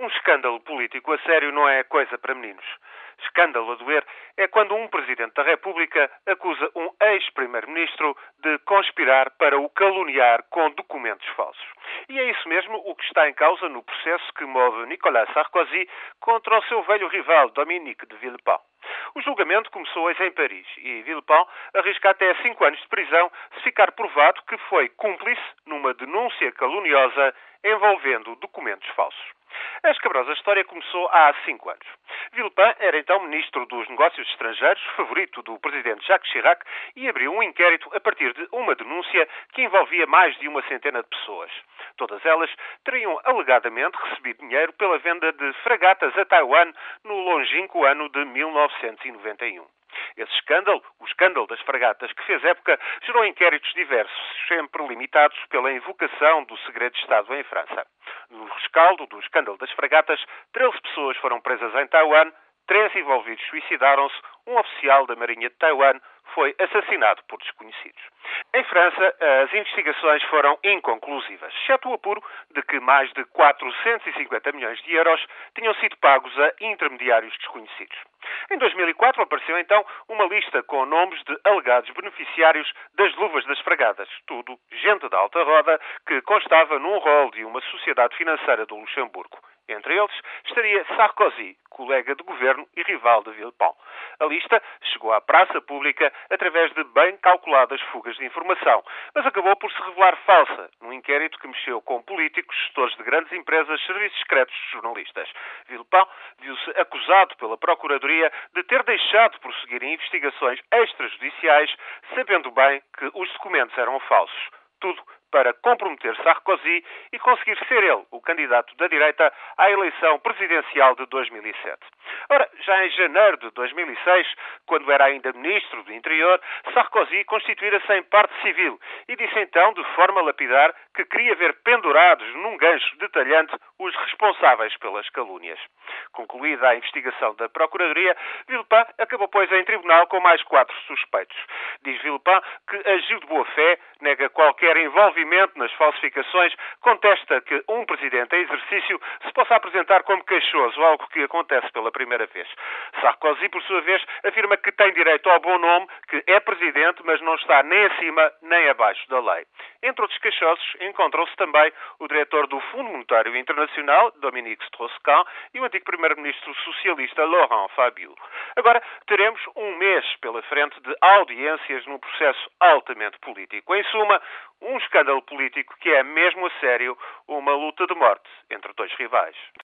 Um escândalo político a sério não é coisa para meninos. Escândalo a doer é quando um Presidente da República acusa um ex-Primeiro-Ministro de conspirar para o caluniar com documentos falsos. E é isso mesmo o que está em causa no processo que move Nicolas Sarkozy contra o seu velho rival Dominique de Villepin. O julgamento começou hoje em Paris e Villepin arrisca até cinco anos de prisão se ficar provado que foi cúmplice numa denúncia caluniosa envolvendo documentos falsos. A escabrosa história começou há cinco anos. Villepin era então ministro dos Negócios Estrangeiros, favorito do presidente Jacques Chirac, e abriu um inquérito a partir de uma denúncia que envolvia mais de uma centena de pessoas. Todas elas teriam alegadamente recebido dinheiro pela venda de fragatas a Taiwan no longínquo ano de 1991. Esse escândalo, o escândalo das fragatas que fez época, gerou inquéritos diversos, sempre limitados pela invocação do segredo de Estado em França. No rescaldo do escândalo das fragatas, 13 pessoas foram presas em Taiwan, três envolvidos suicidaram-se, um oficial da Marinha de Taiwan foi assassinado por desconhecidos. Em França, as investigações foram inconclusivas, exceto o apuro de que mais de 450 milhões de euros tinham sido pagos a intermediários desconhecidos. Em 2004 apareceu então uma lista com nomes de alegados beneficiários das luvas das fragadas, tudo gente da alta roda que constava num rol de uma sociedade financeira do Luxemburgo. Entre eles estaria Sarkozy, colega de governo e rival de Villepin. A lista chegou à praça pública através de bem calculadas fugas de informação, mas acabou por se revelar falsa num inquérito que mexeu com políticos, gestores de grandes empresas, serviços secretos e jornalistas. Villepin viu-se acusado pela Procuradoria de ter deixado de prosseguir investigações extrajudiciais, sabendo bem que os documentos eram falsos. Tudo para comprometer Sarkozy e conseguir ser ele o candidato da direita à eleição presidencial de 2007. Ora, já em janeiro de 2006, quando era ainda ministro do Interior, Sarkozy constituíra-se em parte civil e disse então, de forma lapidar, que queria ver pendurados num gancho detalhante os responsáveis pelas calúnias. Concluída a investigação da Procuradoria, Villepin acabou, pois, em tribunal com mais quatro suspeitos. Diz Villepin que agiu de boa fé, nega qualquer envolvimento nas falsificações, contesta que um presidente em exercício se possa apresentar como queixoso, algo que acontece pela primeira vez. Sarkozy, por sua vez, afirma que tem direito ao bom nome, que é presidente, mas não está nem acima nem abaixo da lei. Entre outros queixosos, encontram-se também o diretor do Fundo Monetário Internacional, Dominique Strauss-Kahn, e o antigo primeiro-ministro socialista Laurent Fabius. Agora, teremos um mês pela frente de audiências num processo altamente político. Em suma, um escândalo político que é mesmo a sério uma luta de morte entre dois rivais.